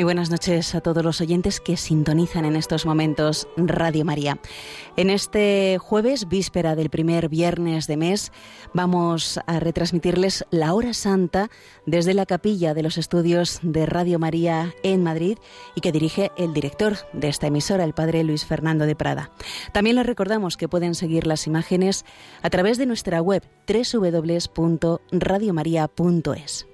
Muy buenas noches a todos los oyentes que sintonizan en estos momentos Radio María. En este jueves, víspera del primer viernes de mes, vamos a retransmitirles la hora santa desde la capilla de los estudios de Radio María en Madrid y que dirige el director de esta emisora, el padre Luis Fernando de Prada. También les recordamos que pueden seguir las imágenes a través de nuestra web www.radiomaria.es.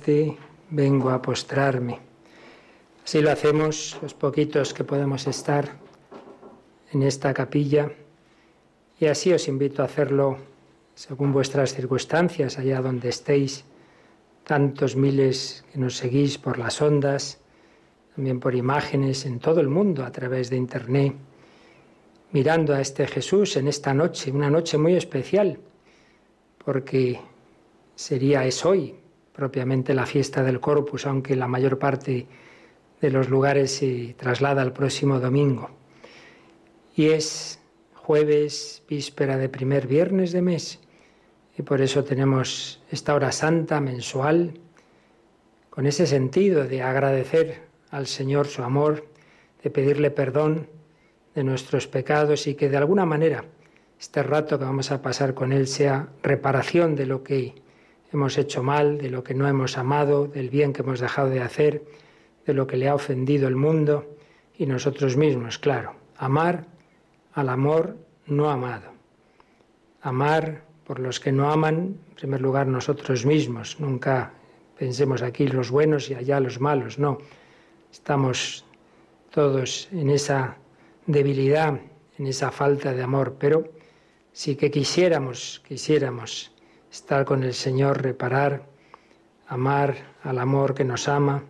adorarte, vengo a postrarme. Así lo hacemos los poquitos que podemos estar en esta capilla y así os invito a hacerlo según vuestras circunstancias, allá donde estéis, tantos miles que nos seguís por las ondas, también por imágenes en todo el mundo a través de Internet, mirando a este Jesús en esta noche, una noche muy especial, porque sería es hoy propiamente la fiesta del Corpus, aunque la mayor parte de los lugares se traslada al próximo domingo. Y es jueves, víspera de primer viernes de mes, y por eso tenemos esta hora santa mensual, con ese sentido de agradecer al Señor su amor, de pedirle perdón de nuestros pecados y que de alguna manera este rato que vamos a pasar con Él sea reparación de lo que hemos hecho mal, de lo que no hemos amado, del bien que hemos dejado de hacer, de lo que le ha ofendido el mundo y nosotros mismos, claro. Amar al amor no amado. Amar por los que no aman, en primer lugar nosotros mismos. Nunca pensemos aquí los buenos y allá los malos, no. Estamos todos en esa debilidad, en esa falta de amor, pero sí que quisiéramos, quisiéramos estar con el Señor, reparar, amar al amor que nos ama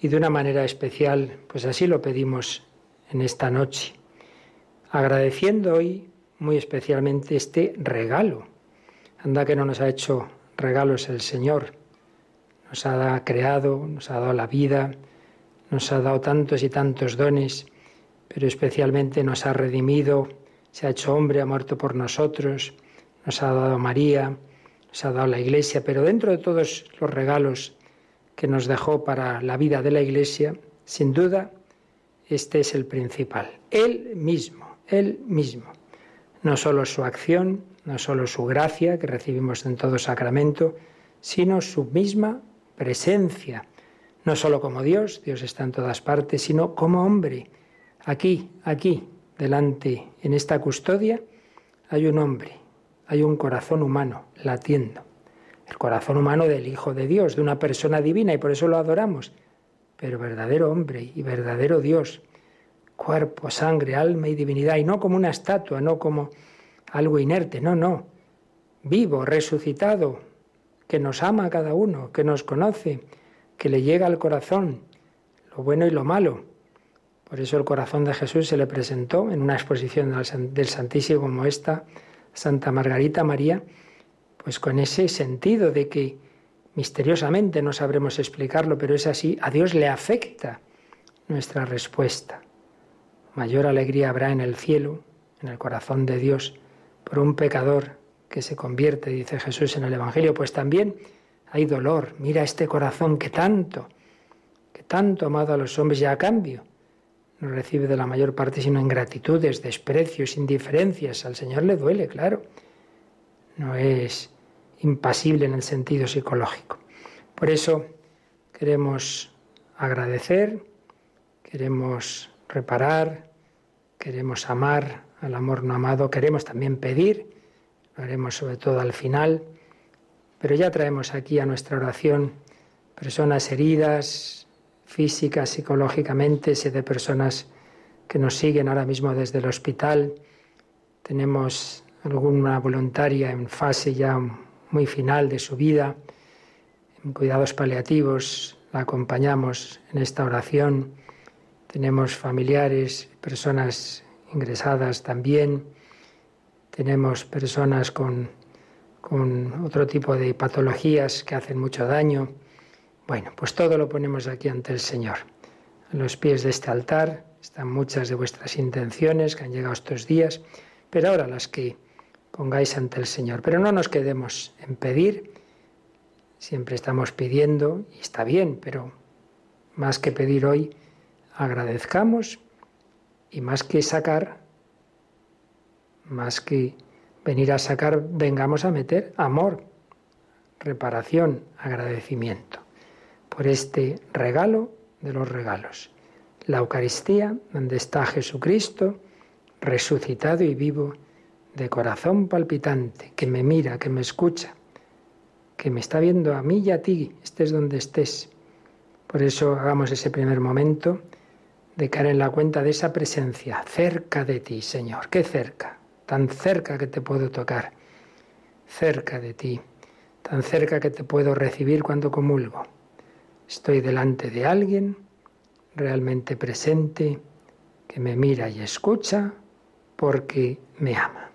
y de una manera especial, pues así lo pedimos en esta noche, agradeciendo hoy muy especialmente este regalo. Anda que no nos ha hecho regalos el Señor, nos ha creado, nos ha dado la vida, nos ha dado tantos y tantos dones, pero especialmente nos ha redimido, se ha hecho hombre, ha muerto por nosotros, nos ha dado María, nos ha dado la Iglesia, pero dentro de todos los regalos que nos dejó para la vida de la Iglesia, sin duda, este es el principal. Él mismo, Él mismo. No solo su acción, no solo su gracia que recibimos en todo sacramento, sino su misma presencia. No solo como Dios, Dios está en todas partes, sino como hombre. Aquí, aquí, delante, en esta custodia, hay un hombre, hay un corazón humano latiendo. El corazón humano del Hijo de Dios, de una persona divina, y por eso lo adoramos. Pero verdadero hombre y verdadero Dios. Cuerpo, sangre, alma y divinidad. Y no como una estatua, no como algo inerte, no, no. Vivo, resucitado, que nos ama a cada uno, que nos conoce, que le llega al corazón, lo bueno y lo malo. Por eso el corazón de Jesús se le presentó en una exposición del Santísimo como esta, Santa Margarita María, pues con ese sentido de que misteriosamente no sabremos explicarlo, pero es así, a Dios le afecta nuestra respuesta. Mayor alegría habrá en el cielo, en el corazón de Dios, por un pecador que se convierte, dice Jesús en el Evangelio, pues también hay dolor. Mira este corazón que tanto, que tanto ha amado a los hombres y a cambio no recibe de la mayor parte sino ingratitudes, desprecios, indiferencias. Al Señor le duele, claro. No es impasible en el sentido psicológico. Por eso queremos agradecer, queremos reparar, queremos amar al amor no amado, queremos también pedir, lo haremos sobre todo al final, pero ya traemos aquí a nuestra oración personas heridas, físicas, psicológicamente, sé de personas que nos siguen ahora mismo desde el hospital, tenemos alguna voluntaria en fase ya muy final de su vida, en cuidados paliativos, la acompañamos en esta oración. Tenemos familiares, personas ingresadas también. Tenemos personas con, con otro tipo de patologías que hacen mucho daño. Bueno, pues todo lo ponemos aquí ante el Señor. En los pies de este altar están muchas de vuestras intenciones que han llegado estos días, pero ahora las que pongáis ante el Señor. Pero no nos quedemos en pedir, siempre estamos pidiendo, y está bien, pero más que pedir hoy, agradezcamos y más que sacar, más que venir a sacar, vengamos a meter amor, reparación, agradecimiento por este regalo de los regalos. La Eucaristía, donde está Jesucristo, resucitado y vivo, de corazón palpitante, que me mira, que me escucha, que me está viendo a mí y a ti, estés donde estés. Por eso hagamos ese primer momento de caer en la cuenta de esa presencia cerca de ti, Señor. Qué cerca, tan cerca que te puedo tocar, cerca de ti, tan cerca que te puedo recibir cuando comulgo. Estoy delante de alguien realmente presente que me mira y escucha porque me ama.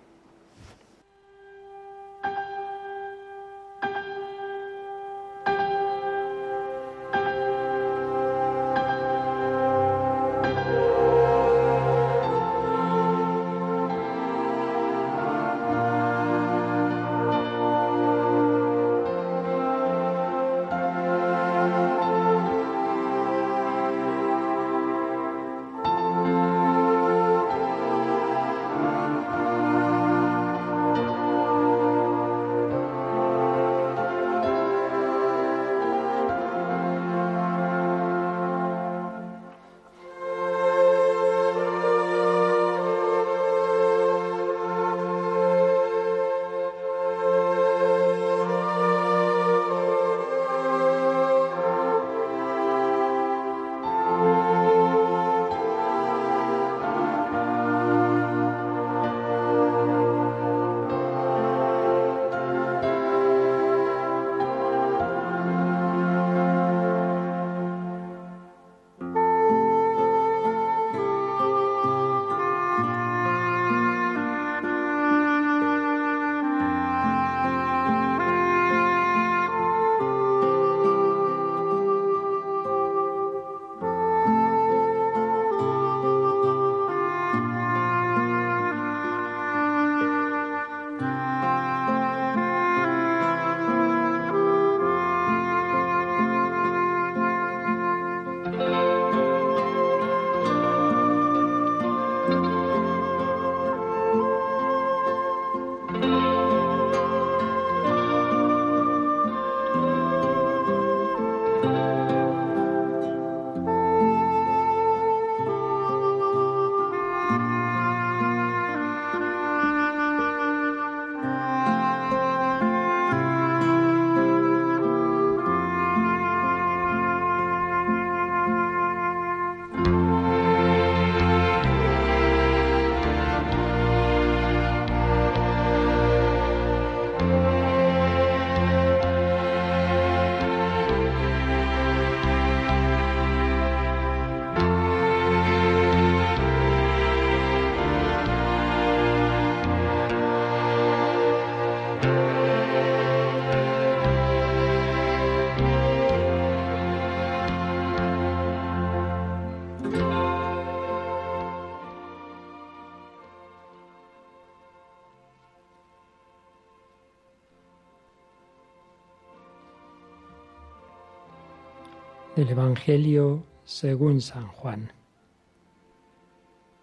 Del Evangelio según San Juan.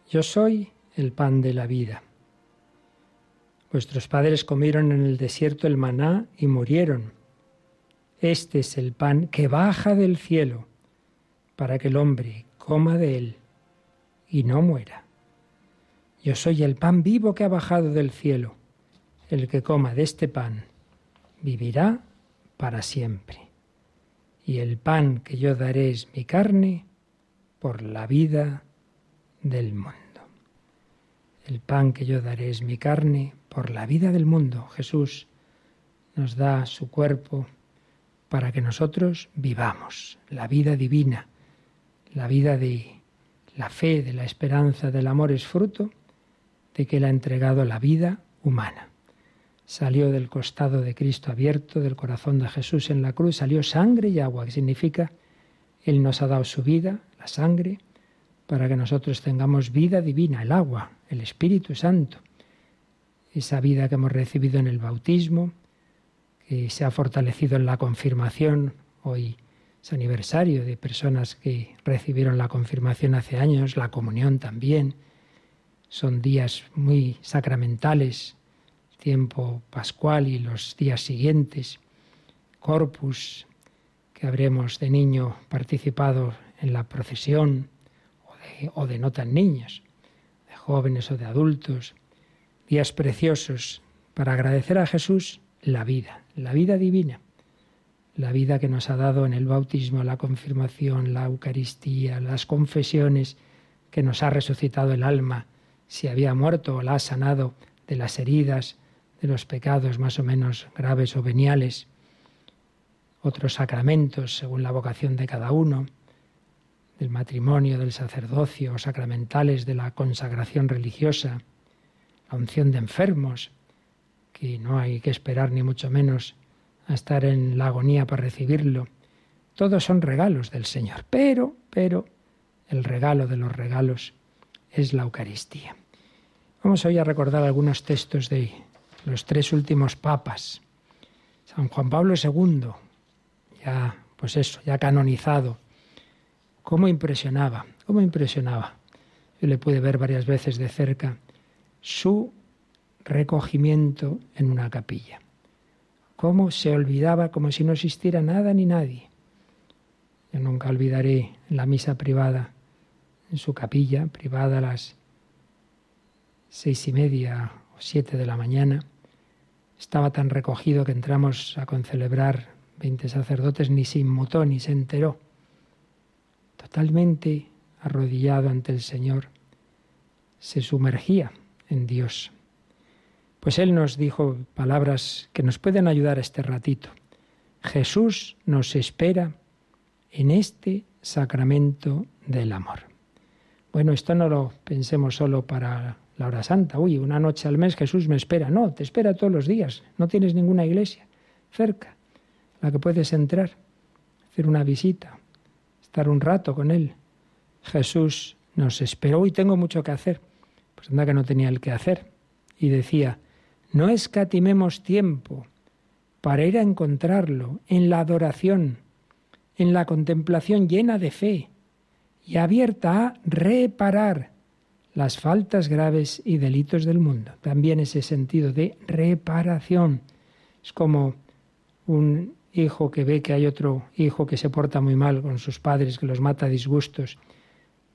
Yo soy el pan de la vida. Vuestros padres comieron en el desierto el maná y murieron. Este es el pan que baja del cielo para que el hombre coma de él y no muera. Yo soy el pan vivo que ha bajado del cielo. El que coma de este pan vivirá para siempre y el pan que yo daré es mi carne por la vida del mundo. El pan que yo daré es mi carne por la vida del mundo. Jesús nos da su cuerpo para que nosotros vivamos la vida divina, la vida de la fe, de la esperanza, del amor es fruto de que Él ha entregado la vida humana salió del costado de Cristo abierto, del corazón de Jesús en la cruz, salió sangre y agua, que significa Él nos ha dado su vida, la sangre, para que nosotros tengamos vida divina, el agua, el Espíritu Santo, esa vida que hemos recibido en el bautismo, que se ha fortalecido en la confirmación, hoy es aniversario de personas que recibieron la confirmación hace años, la comunión también, son días muy sacramentales, tiempo pascual y los días siguientes, corpus, que habremos de niño participado en la procesión, o de, o de no tan niños, de jóvenes o de adultos, días preciosos para agradecer a Jesús la vida, la vida divina, la vida que nos ha dado en el bautismo, la confirmación, la Eucaristía, las confesiones, que nos ha resucitado el alma, si había muerto o la ha sanado de las heridas, de los pecados más o menos graves o veniales, otros sacramentos según la vocación de cada uno, del matrimonio, del sacerdocio, sacramentales de la consagración religiosa, la unción de enfermos, que no hay que esperar ni mucho menos a estar en la agonía para recibirlo. Todos son regalos del Señor, pero, pero, el regalo de los regalos es la Eucaristía. Vamos hoy a recordar algunos textos de los tres últimos papas. San Juan Pablo II, ya, pues eso, ya canonizado. ¿Cómo impresionaba? ¿Cómo impresionaba? Yo le pude ver varias veces de cerca su recogimiento en una capilla. Cómo se olvidaba como si no existiera nada ni nadie. Yo nunca olvidaré la misa privada en su capilla, privada a las seis y media siete de la mañana, estaba tan recogido que entramos a concelebrar veinte sacerdotes, ni se inmutó ni se enteró. Totalmente arrodillado ante el Señor, se sumergía en Dios. Pues Él nos dijo palabras que nos pueden ayudar a este ratito. Jesús nos espera en este sacramento del amor. Bueno, esto no lo pensemos solo para la hora santa. Uy, una noche al mes Jesús me espera. No, te espera todos los días. No tienes ninguna iglesia cerca la que puedes entrar, hacer una visita, estar un rato con Él. Jesús nos esperó y tengo mucho que hacer. Pues anda que no tenía el que hacer. Y decía, no escatimemos tiempo para ir a encontrarlo en la adoración, en la contemplación llena de fe y abierta a reparar las faltas graves y delitos del mundo. También ese sentido de reparación. Es como un hijo que ve que hay otro hijo que se porta muy mal con sus padres, que los mata a disgustos,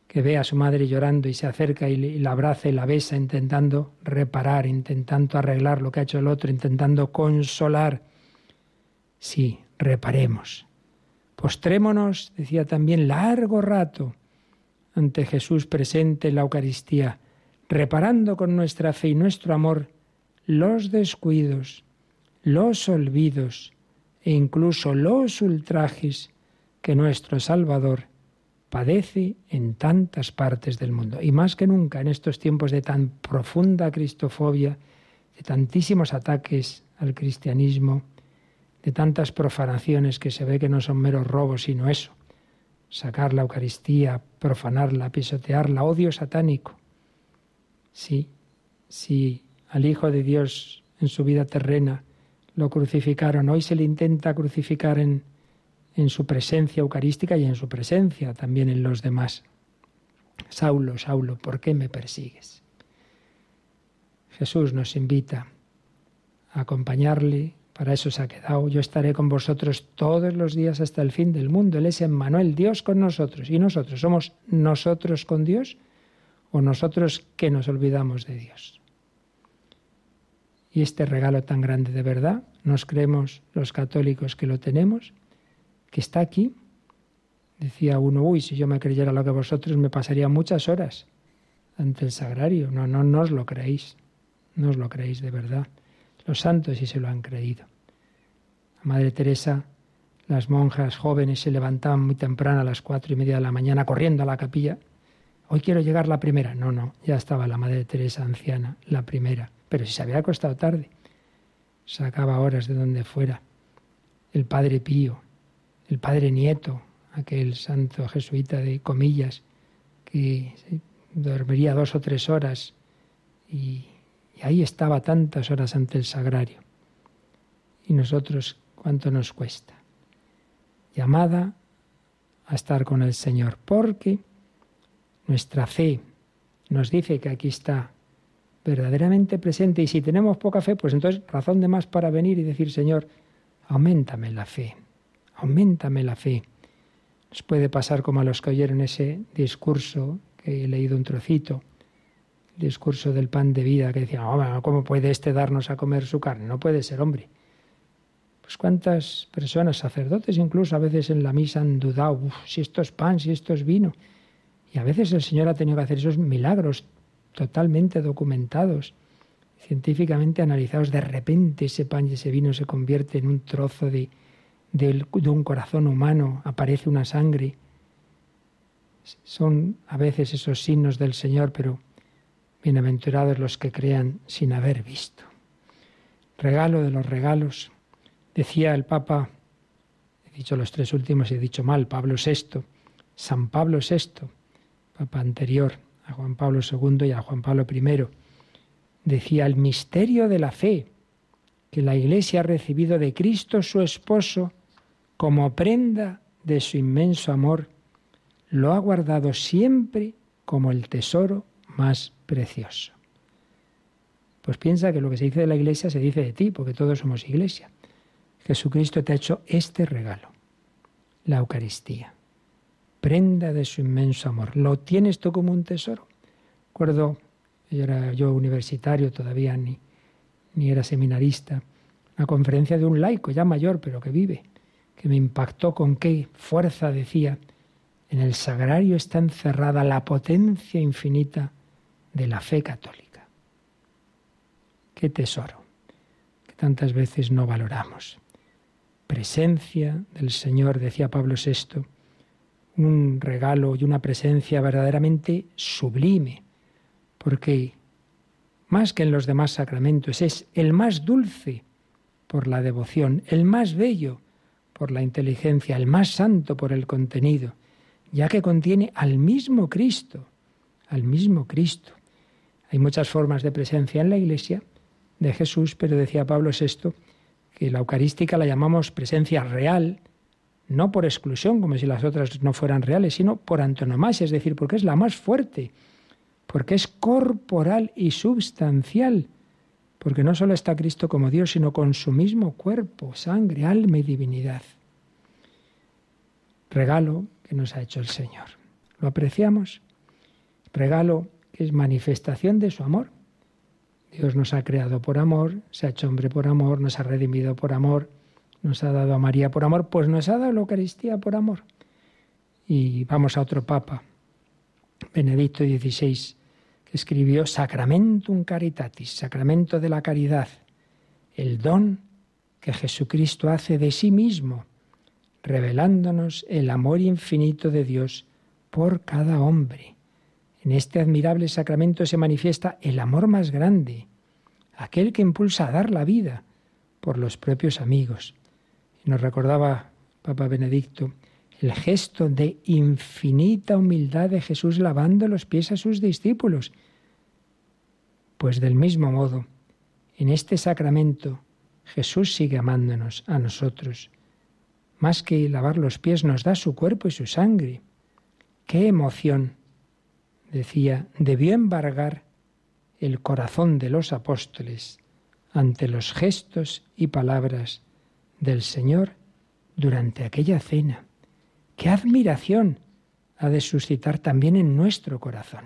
que ve a su madre llorando y se acerca y la abraza y la besa intentando reparar, intentando arreglar lo que ha hecho el otro, intentando consolar. Sí, reparemos. Postrémonos, decía también, largo rato ante Jesús presente en la Eucaristía, reparando con nuestra fe y nuestro amor los descuidos, los olvidos e incluso los ultrajes que nuestro Salvador padece en tantas partes del mundo. Y más que nunca en estos tiempos de tan profunda cristofobia, de tantísimos ataques al cristianismo, de tantas profanaciones que se ve que no son meros robos, sino eso, sacar la Eucaristía, profanarla, pisotearla, odio satánico. Sí, si al Hijo de Dios en su vida terrena lo crucificaron, hoy se le intenta crucificar en, en su presencia eucarística y en su presencia también en los demás. Saulo, Saulo, ¿por qué me persigues? Jesús nos invita a acompañarle, para eso se ha quedado. Yo estaré con vosotros todos los días hasta el fin del mundo. Él es Emmanuel, Dios con nosotros. ¿Y nosotros somos nosotros con Dios o nosotros que nos olvidamos de Dios? Y este regalo tan grande de verdad, nos creemos los católicos que lo tenemos, que está aquí. Decía uno, uy, si yo me creyera lo que vosotros me pasaría muchas horas ante el sagrario. No, no, no os lo creéis, no os lo creéis de verdad. Los santos sí se lo han creído. La Madre Teresa, las monjas jóvenes se levantaban muy temprano a las cuatro y media de la mañana corriendo a la capilla. Hoy quiero llegar la primera. No, no, ya estaba la Madre Teresa anciana, la primera. Pero si se había acostado tarde, sacaba horas de donde fuera. El Padre Pío, el Padre Nieto, aquel santo jesuita de comillas, que dormiría dos o tres horas y y ahí estaba tantas horas ante el sagrario. ¿Y nosotros cuánto nos cuesta? Llamada a estar con el Señor, porque nuestra fe nos dice que aquí está verdaderamente presente y si tenemos poca fe, pues entonces razón de más para venir y decir, Señor, aumentame la fe, aumentame la fe. Nos puede pasar como a los que oyeron ese discurso, que he leído un trocito, discurso del pan de vida que decía, oh, ¿cómo puede este darnos a comer su carne? No puede ser hombre. Pues cuántas personas, sacerdotes incluso, a veces en la misa han dudado, si esto es pan, si esto es vino. Y a veces el Señor ha tenido que hacer esos milagros totalmente documentados, científicamente analizados. De repente ese pan y ese vino se convierte en un trozo de, de un corazón humano, aparece una sangre. Son a veces esos signos del Señor, pero Bienaventurados los que crean sin haber visto. Regalo de los regalos. Decía el Papa, he dicho los tres últimos y he dicho mal, Pablo VI, San Pablo VI, Papa anterior a Juan Pablo II y a Juan Pablo I, decía el misterio de la fe que la Iglesia ha recibido de Cristo su esposo como prenda de su inmenso amor, lo ha guardado siempre como el tesoro más precioso. Pues piensa que lo que se dice de la iglesia se dice de ti, porque todos somos iglesia. Jesucristo te ha hecho este regalo, la Eucaristía, prenda de su inmenso amor. Lo tienes tú como un tesoro. Recuerdo, yo era yo universitario todavía, ni, ni era seminarista, una conferencia de un laico ya mayor, pero que vive, que me impactó con qué fuerza decía, en el sagrario está encerrada la potencia infinita de la fe católica. Qué tesoro que tantas veces no valoramos. Presencia del Señor, decía Pablo VI, un regalo y una presencia verdaderamente sublime, porque más que en los demás sacramentos es el más dulce por la devoción, el más bello por la inteligencia, el más santo por el contenido, ya que contiene al mismo Cristo, al mismo Cristo. Hay muchas formas de presencia en la Iglesia de Jesús, pero decía Pablo VI que la eucarística la llamamos presencia real, no por exclusión, como si las otras no fueran reales, sino por antonomasia, es decir, porque es la más fuerte, porque es corporal y substancial, porque no solo está Cristo como Dios, sino con su mismo cuerpo, sangre, alma y divinidad. Regalo que nos ha hecho el Señor. ¿Lo apreciamos? Regalo que es manifestación de su amor. Dios nos ha creado por amor, se ha hecho hombre por amor, nos ha redimido por amor, nos ha dado a María por amor, pues nos ha dado la Eucaristía por amor. Y vamos a otro papa, Benedicto XVI, que escribió Sacramentum Caritatis, sacramento de la caridad, el don que Jesucristo hace de sí mismo, revelándonos el amor infinito de Dios por cada hombre en este admirable sacramento se manifiesta el amor más grande, aquel que impulsa a dar la vida por los propios amigos. Nos recordaba Papa Benedicto el gesto de infinita humildad de Jesús lavando los pies a sus discípulos. Pues del mismo modo, en este sacramento Jesús sigue amándonos a nosotros, más que lavar los pies, nos da su cuerpo y su sangre. ¡Qué emoción! Decía, debió embargar el corazón de los apóstoles ante los gestos y palabras del Señor durante aquella cena. ¡Qué admiración ha de suscitar también en nuestro corazón!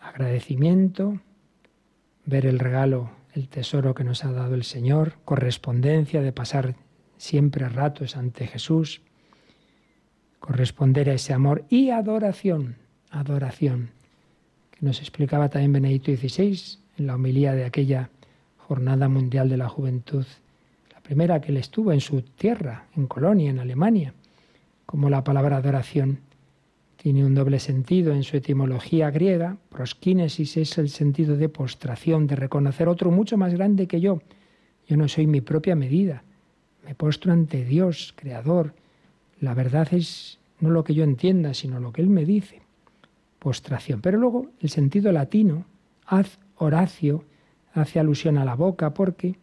Agradecimiento, ver el regalo, el tesoro que nos ha dado el Señor, correspondencia de pasar siempre ratos ante Jesús, corresponder a ese amor y adoración, adoración, que nos explicaba también Benedicto XVI en la homilía de aquella Jornada Mundial de la Juventud, la primera que él estuvo en su tierra, en Colonia, en Alemania, como la palabra adoración tiene un doble sentido en su etimología griega. Proskinesis es el sentido de postración, de reconocer otro mucho más grande que yo. Yo no soy mi propia medida. Me postro ante Dios, Creador. La verdad es no lo que yo entienda, sino lo que Él me dice. Pero luego el sentido latino, haz Horacio, hace alusión a la boca porque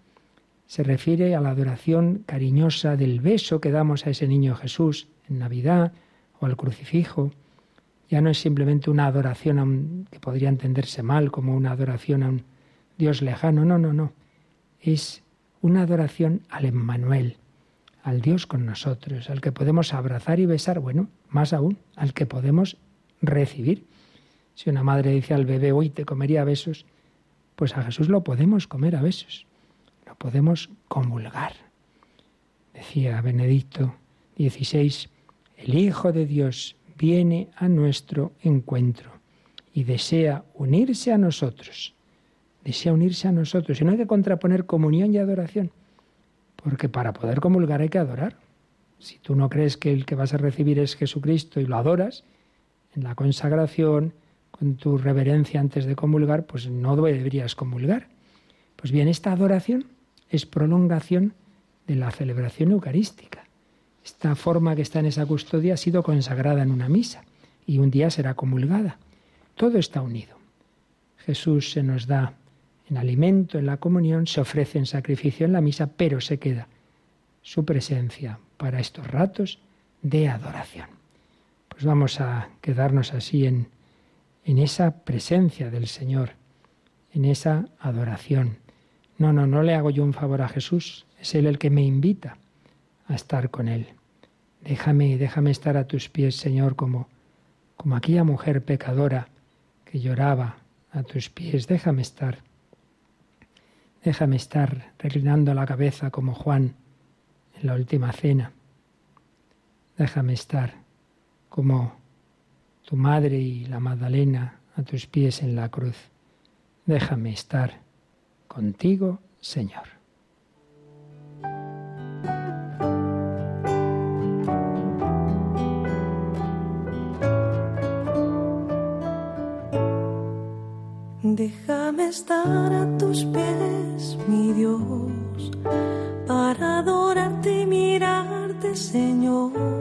se refiere a la adoración cariñosa del beso que damos a ese niño Jesús en Navidad o al crucifijo. Ya no es simplemente una adoración que podría entenderse mal como una adoración a un Dios lejano, no, no, no. Es una adoración al Emmanuel, al Dios con nosotros, al que podemos abrazar y besar, bueno, más aún, al que podemos recibir. Si una madre dice al bebé, hoy te comería besos, pues a Jesús lo podemos comer a besos, lo podemos comulgar. Decía Benedicto XVI, el Hijo de Dios viene a nuestro encuentro y desea unirse a nosotros. Desea unirse a nosotros. Y no hay que contraponer comunión y adoración, porque para poder comulgar hay que adorar. Si tú no crees que el que vas a recibir es Jesucristo y lo adoras, en la consagración, tu reverencia antes de comulgar, pues no deberías comulgar. Pues bien, esta adoración es prolongación de la celebración eucarística. Esta forma que está en esa custodia ha sido consagrada en una misa y un día será comulgada. Todo está unido. Jesús se nos da en alimento, en la comunión, se ofrece en sacrificio en la misa, pero se queda su presencia para estos ratos de adoración. Pues vamos a quedarnos así en en esa presencia del Señor, en esa adoración. No, no, no le hago yo un favor a Jesús, es Él el que me invita a estar con Él. Déjame, déjame estar a tus pies, Señor, como, como aquella mujer pecadora que lloraba a tus pies. Déjame estar. Déjame estar reclinando la cabeza como Juan en la última cena. Déjame estar como tu madre y la Magdalena a tus pies en la cruz. Déjame estar contigo, Señor. Déjame estar a tus pies, mi Dios, para adorarte y mirarte, Señor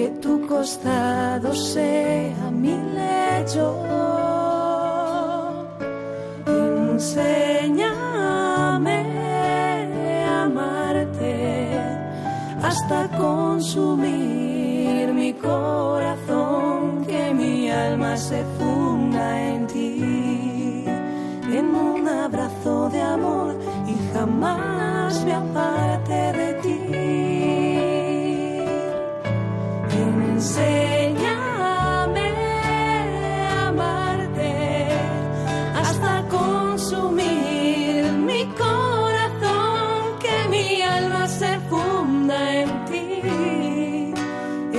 que tu costado sea mi lecho. Enséñame a amarte hasta consumir mi corazón, que mi alma se funda en ti, en un abrazo de amor y jamás me aparte de Enséñame a amarte hasta consumir mi corazón, que mi alma se funda en ti,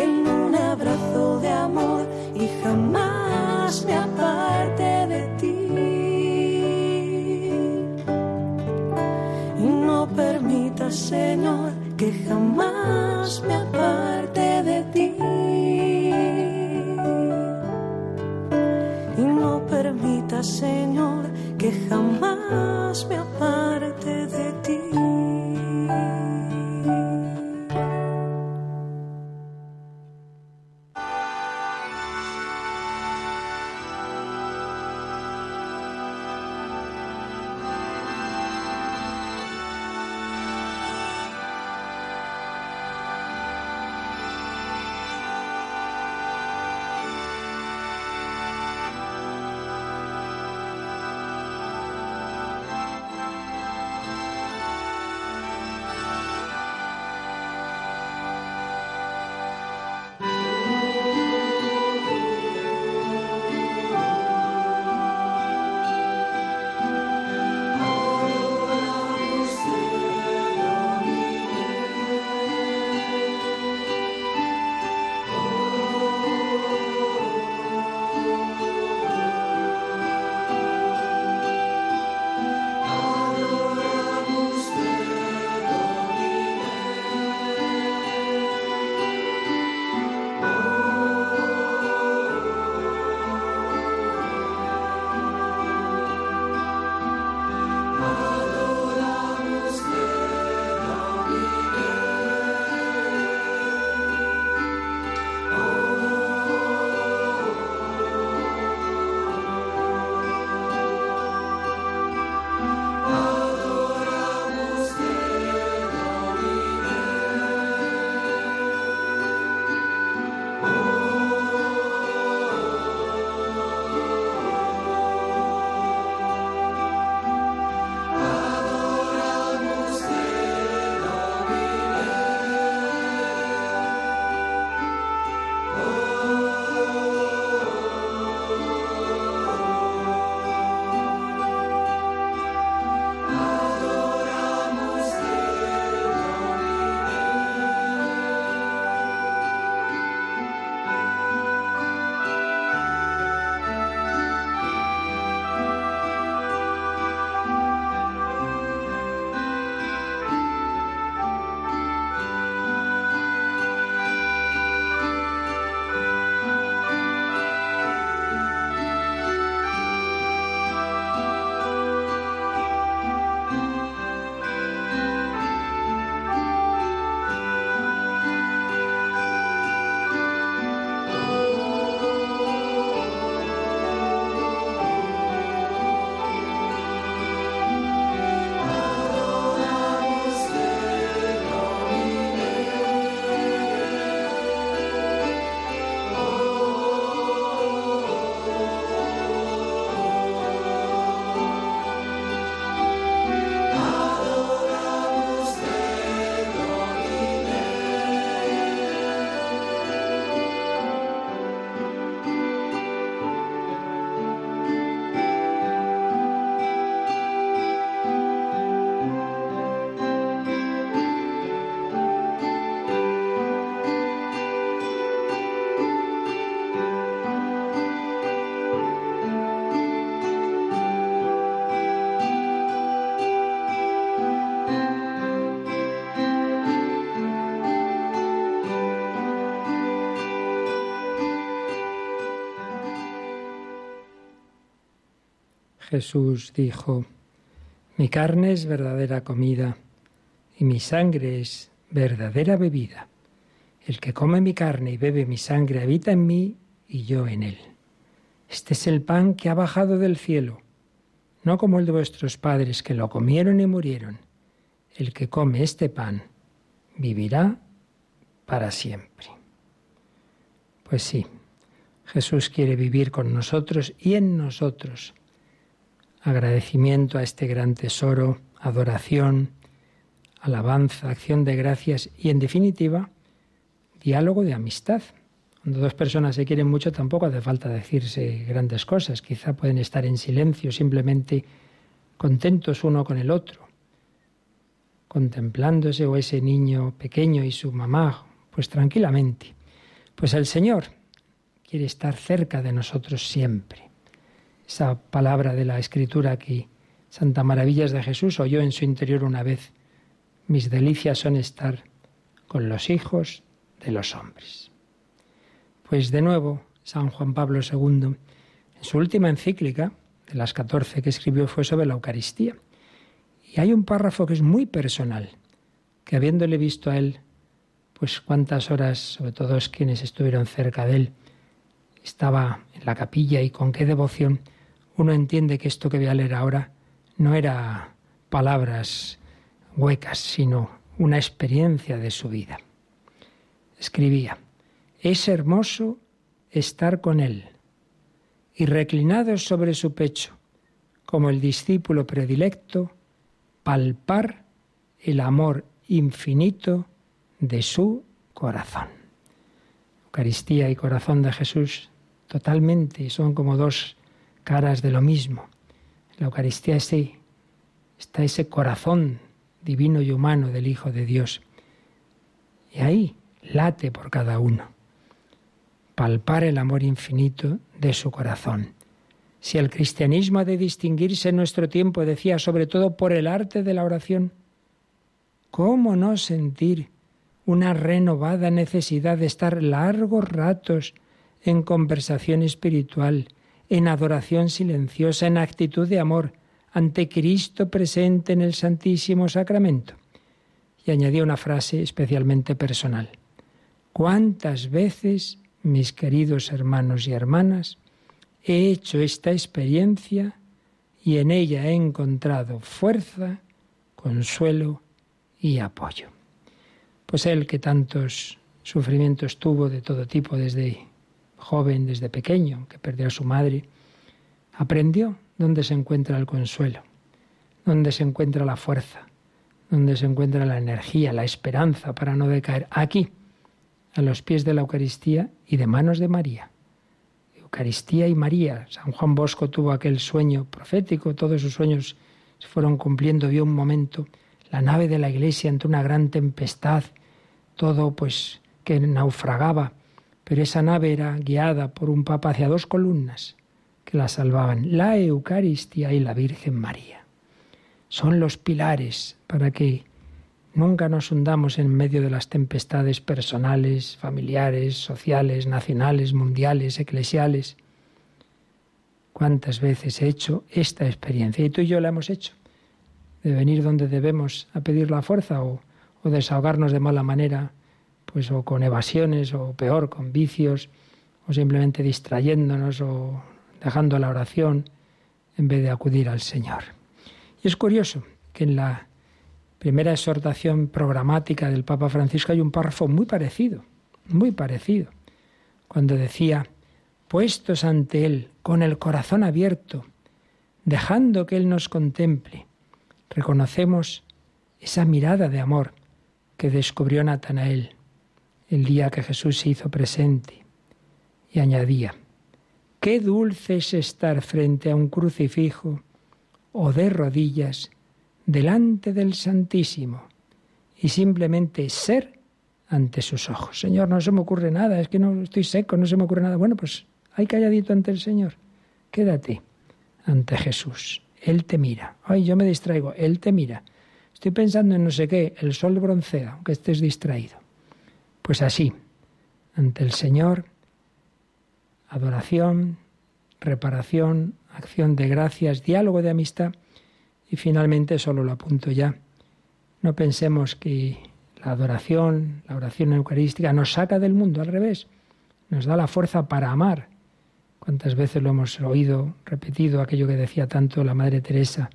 en un abrazo de amor y jamás me aparte de ti. Y no permitas, Señor, que jamás Señor, que jamás me apague. Jesús dijo, mi carne es verdadera comida y mi sangre es verdadera bebida. El que come mi carne y bebe mi sangre habita en mí y yo en él. Este es el pan que ha bajado del cielo, no como el de vuestros padres que lo comieron y murieron. El que come este pan vivirá para siempre. Pues sí, Jesús quiere vivir con nosotros y en nosotros agradecimiento a este gran tesoro, adoración, alabanza, acción de gracias y, en definitiva, diálogo de amistad. Cuando dos personas se quieren mucho tampoco hace falta decirse grandes cosas, quizá pueden estar en silencio, simplemente contentos uno con el otro, contemplándose o ese niño pequeño y su mamá, pues tranquilamente. Pues el Señor quiere estar cerca de nosotros siempre esa palabra de la escritura que Santa Maravillas de Jesús oyó en su interior una vez, mis delicias son estar con los hijos de los hombres. Pues de nuevo, San Juan Pablo II, en su última encíclica, de las 14 que escribió fue sobre la Eucaristía. Y hay un párrafo que es muy personal, que habiéndole visto a él, pues cuántas horas, sobre todo quienes estuvieron cerca de él, estaba en la capilla y con qué devoción, uno entiende que esto que voy a leer ahora no era palabras huecas, sino una experiencia de su vida. Escribía, es hermoso estar con él y reclinados sobre su pecho, como el discípulo predilecto, palpar el amor infinito de su corazón. Eucaristía y corazón de Jesús totalmente son como dos caras de lo mismo. la Eucaristía sí está ese corazón divino y humano del Hijo de Dios. Y ahí late por cada uno. Palpar el amor infinito de su corazón. Si el cristianismo ha de distinguirse en nuestro tiempo, decía, sobre todo por el arte de la oración, ¿cómo no sentir una renovada necesidad de estar largos ratos en conversación espiritual, en adoración silenciosa, en actitud de amor, ante Cristo presente en el Santísimo Sacramento? Y añadía una frase especialmente personal. ¿Cuántas veces, mis queridos hermanos y hermanas, he hecho esta experiencia y en ella he encontrado fuerza, consuelo y apoyo? Pues él que tantos sufrimientos tuvo de todo tipo desde joven, desde pequeño, que perdió a su madre, aprendió dónde se encuentra el consuelo, dónde se encuentra la fuerza, dónde se encuentra la energía, la esperanza para no decaer. Aquí, a los pies de la Eucaristía y de manos de María. Eucaristía y María. San Juan Bosco tuvo aquel sueño profético, todos sus sueños se fueron cumpliendo, vio un momento la nave de la iglesia ante una gran tempestad, todo pues que naufragaba, pero esa nave era guiada por un papa hacia dos columnas que la salvaban, la Eucaristía y la Virgen María. Son los pilares para que nunca nos hundamos en medio de las tempestades personales, familiares, sociales, nacionales, mundiales, eclesiales. ¿Cuántas veces he hecho esta experiencia? Y tú y yo la hemos hecho. De venir donde debemos a pedir la fuerza o, o desahogarnos de mala manera, pues o con evasiones o peor, con vicios, o simplemente distrayéndonos o dejando la oración en vez de acudir al Señor. Y es curioso que en la primera exhortación programática del Papa Francisco hay un párrafo muy parecido, muy parecido, cuando decía, puestos ante Él con el corazón abierto, dejando que Él nos contemple, reconocemos esa mirada de amor que descubrió Natanael el día que Jesús se hizo presente y añadía, Qué dulce es estar frente a un crucifijo o de rodillas delante del Santísimo y simplemente ser ante sus ojos. Señor, no se me ocurre nada, es que no estoy seco, no se me ocurre nada. Bueno, pues hay calladito ante el Señor. Quédate ante Jesús. Él te mira. Ay, yo me distraigo. Él te mira. Estoy pensando en no sé qué. El sol broncea, aunque estés distraído. Pues así, ante el Señor, adoración, reparación, acción de gracias, diálogo de amistad y finalmente, solo lo apunto ya, no pensemos que la adoración, la oración eucarística nos saca del mundo, al revés, nos da la fuerza para amar. ¿Cuántas veces lo hemos oído, repetido, aquello que decía tanto la Madre Teresa?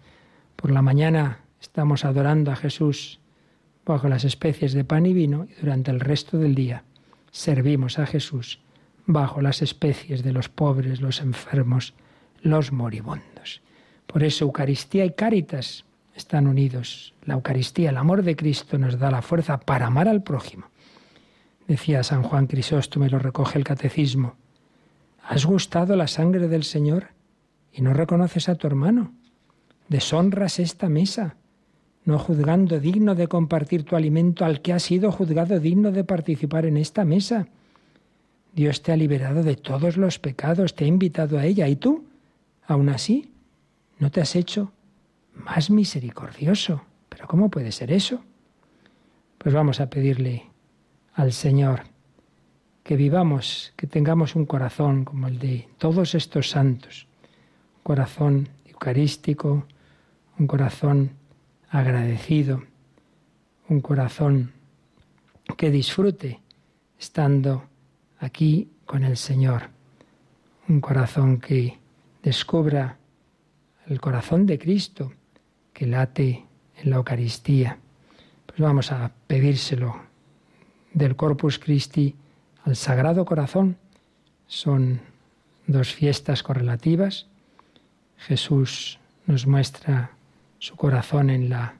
Por la mañana estamos adorando a Jesús bajo las especies de pan y vino y durante el resto del día servimos a Jesús bajo las especies de los pobres, los enfermos, los moribundos. Por eso Eucaristía y Cáritas están unidos. La Eucaristía, el amor de Cristo, nos da la fuerza para amar al prójimo. Decía San Juan Crisóstomo, lo recoge el Catecismo, ¿has gustado la sangre del Señor y no reconoces a tu hermano? Deshonras esta mesa, no juzgando digno de compartir tu alimento al que ha sido juzgado digno de participar en esta mesa. Dios te ha liberado de todos los pecados, te ha invitado a ella, y tú, aún así, no te has hecho más misericordioso. ¿Pero cómo puede ser eso? Pues vamos a pedirle al Señor que vivamos, que tengamos un corazón como el de todos estos santos, corazón eucarístico, un corazón agradecido, un corazón que disfrute estando aquí con el Señor, un corazón que descubra el corazón de Cristo que late en la Eucaristía. Pues vamos a pedírselo del Corpus Christi al Sagrado Corazón. Son dos fiestas correlativas. Jesús nos muestra su corazón en la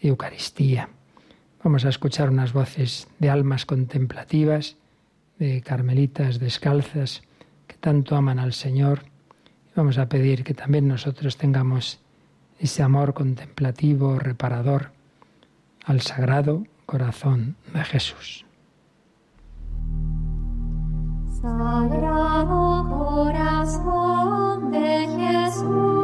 Eucaristía. Vamos a escuchar unas voces de almas contemplativas, de carmelitas descalzas que tanto aman al Señor. Vamos a pedir que también nosotros tengamos ese amor contemplativo, reparador, al sagrado corazón de Jesús. Sagrado corazón de Jesús,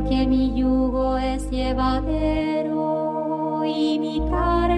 porque mi yugo es llevadero y mi carga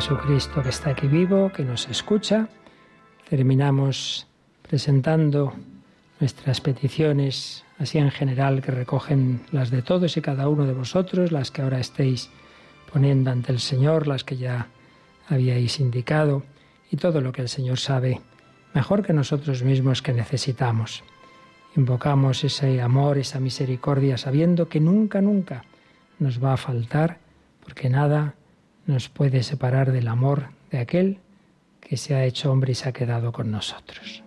Jesucristo que está aquí vivo, que nos escucha. Terminamos presentando nuestras peticiones, así en general, que recogen las de todos y cada uno de vosotros, las que ahora estéis poniendo ante el Señor, las que ya habíais indicado, y todo lo que el Señor sabe mejor que nosotros mismos que necesitamos. Invocamos ese amor, esa misericordia, sabiendo que nunca, nunca nos va a faltar, porque nada nos puede separar del amor de aquel que se ha hecho hombre y se ha quedado con nosotros.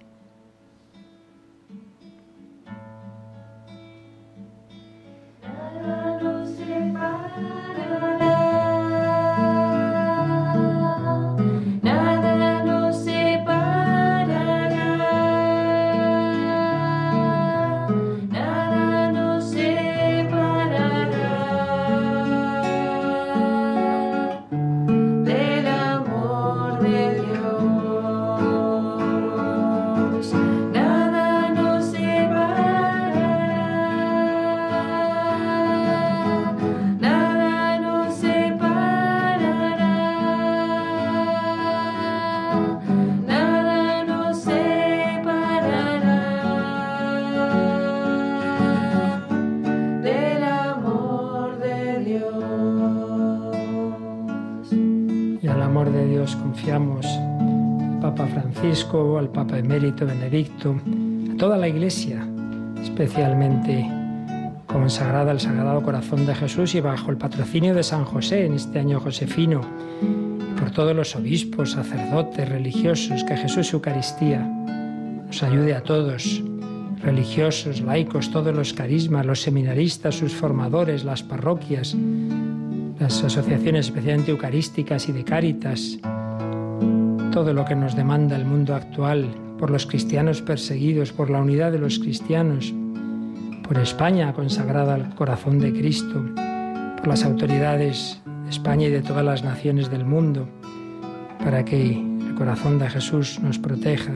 Al Papa Emérito Benedicto, a toda la Iglesia, especialmente consagrada al Sagrado Corazón de Jesús y bajo el patrocinio de San José en este año josefino, por todos los obispos, sacerdotes, religiosos, que Jesús Eucaristía nos ayude a todos, religiosos, laicos, todos los carismas, los seminaristas, sus formadores, las parroquias, las asociaciones especialmente eucarísticas y de cáritas, todo lo que nos demanda el mundo actual, por los cristianos perseguidos, por la unidad de los cristianos, por España consagrada al corazón de Cristo, por las autoridades de España y de todas las naciones del mundo, para que el corazón de Jesús nos proteja,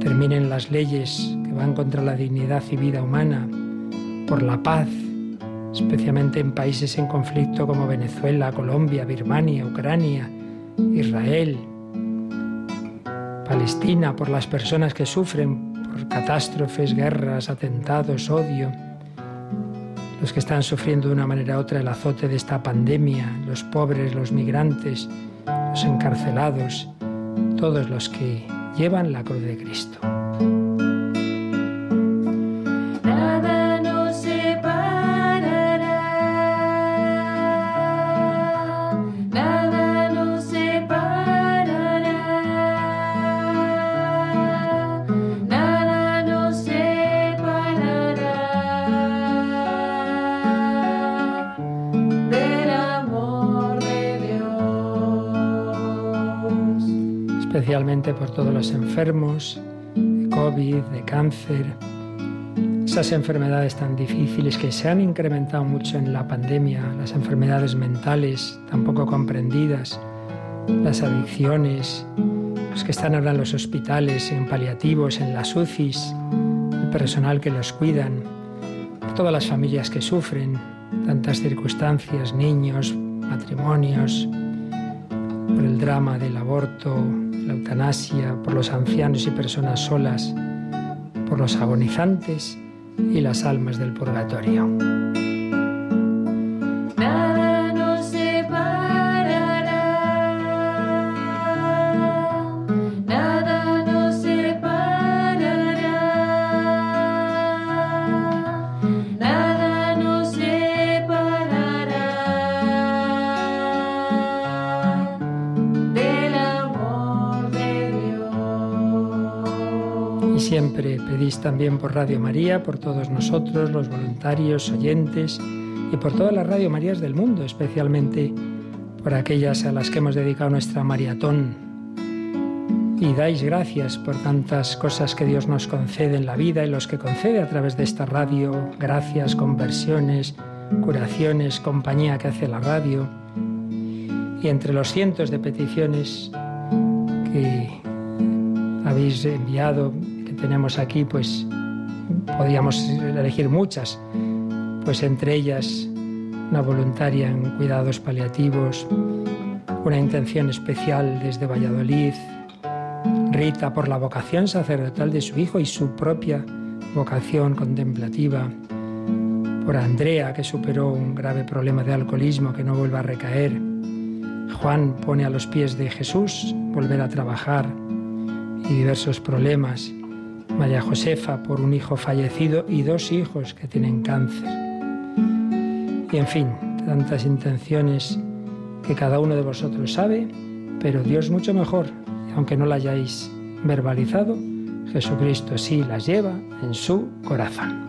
terminen las leyes que van contra la dignidad y vida humana, por la paz, especialmente en países en conflicto como Venezuela, Colombia, Birmania, Ucrania, Israel, Palestina, por las personas que sufren por catástrofes, guerras, atentados, odio, los que están sufriendo de una manera u otra el azote de esta pandemia, los pobres, los migrantes, los encarcelados, todos los que llevan la cruz de Cristo. Los enfermos de COVID, de cáncer, esas enfermedades tan difíciles que se han incrementado mucho en la pandemia, las enfermedades mentales tan poco comprendidas, las adicciones, los que están ahora en los hospitales, en paliativos, en las UCIs, el personal que los cuidan, todas las familias que sufren tantas circunstancias, niños, matrimonios, por el drama del aborto, la eutanasia, por los ancianos y personas solas, por los agonizantes y las almas del purgatorio. Pedís también por Radio María, por todos nosotros, los voluntarios, oyentes y por todas las Radio Marías del mundo, especialmente por aquellas a las que hemos dedicado nuestra maratón. Y dais gracias por tantas cosas que Dios nos concede en la vida y los que concede a través de esta radio, gracias, conversiones, curaciones, compañía que hace la radio. Y entre los cientos de peticiones que habéis enviado, tenemos aquí, pues podíamos elegir muchas, pues entre ellas una voluntaria en cuidados paliativos, una intención especial desde Valladolid, Rita por la vocación sacerdotal de su hijo y su propia vocación contemplativa, por Andrea que superó un grave problema de alcoholismo que no vuelva a recaer, Juan pone a los pies de Jesús volver a trabajar y diversos problemas, María Josefa por un hijo fallecido y dos hijos que tienen cáncer. Y en fin, tantas intenciones que cada uno de vosotros sabe, pero Dios mucho mejor, aunque no la hayáis verbalizado, Jesucristo sí las lleva en su corazón.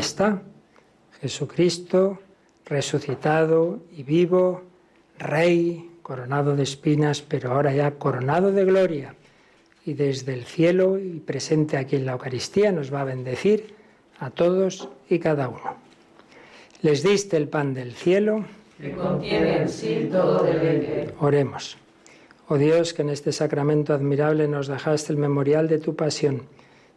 Está Jesucristo resucitado y vivo, Rey, coronado de espinas, pero ahora ya coronado de gloria. Y desde el cielo y presente aquí en la Eucaristía nos va a bendecir a todos y cada uno. Les diste el pan del cielo. Que contiene en sí todo deleite. Oremos. Oh Dios, que en este sacramento admirable nos dejaste el memorial de tu pasión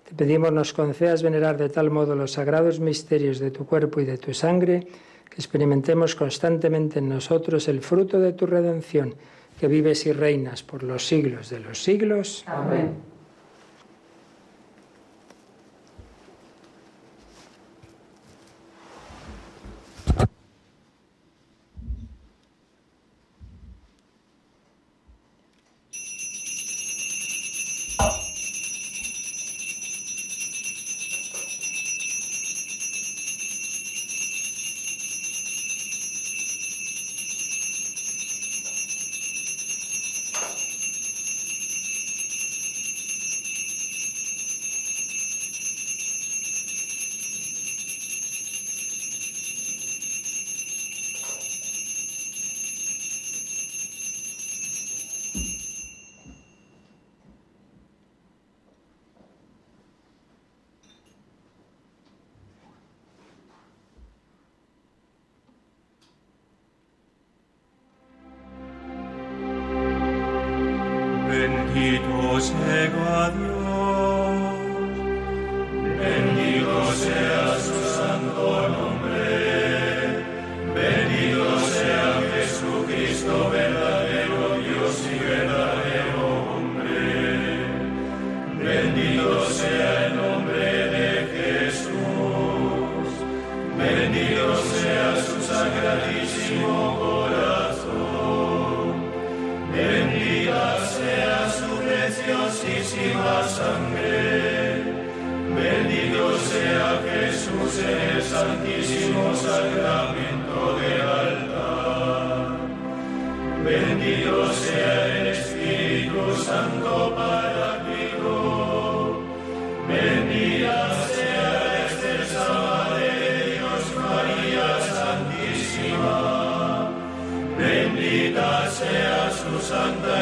te pedimos nos concedas venerar de tal modo los sagrados misterios de tu cuerpo y de tu sangre, que experimentemos constantemente en nosotros el fruto de tu redención, que vives y reinas por los siglos de los siglos. Amén. 큰 기도제가 and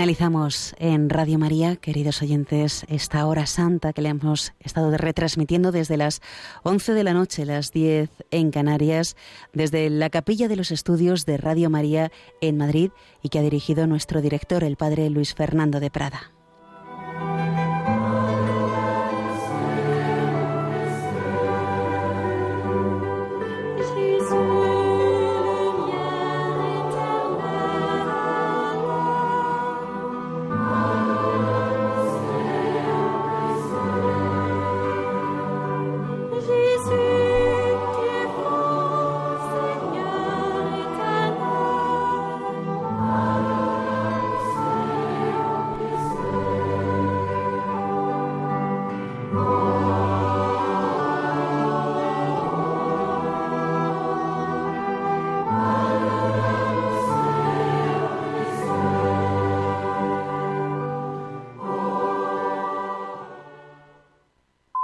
Finalizamos en Radio María, queridos oyentes, esta hora santa que le hemos estado retransmitiendo desde las 11 de la noche, las 10 en Canarias, desde la capilla de los estudios de Radio María en Madrid y que ha dirigido nuestro director, el padre Luis Fernando de Prada.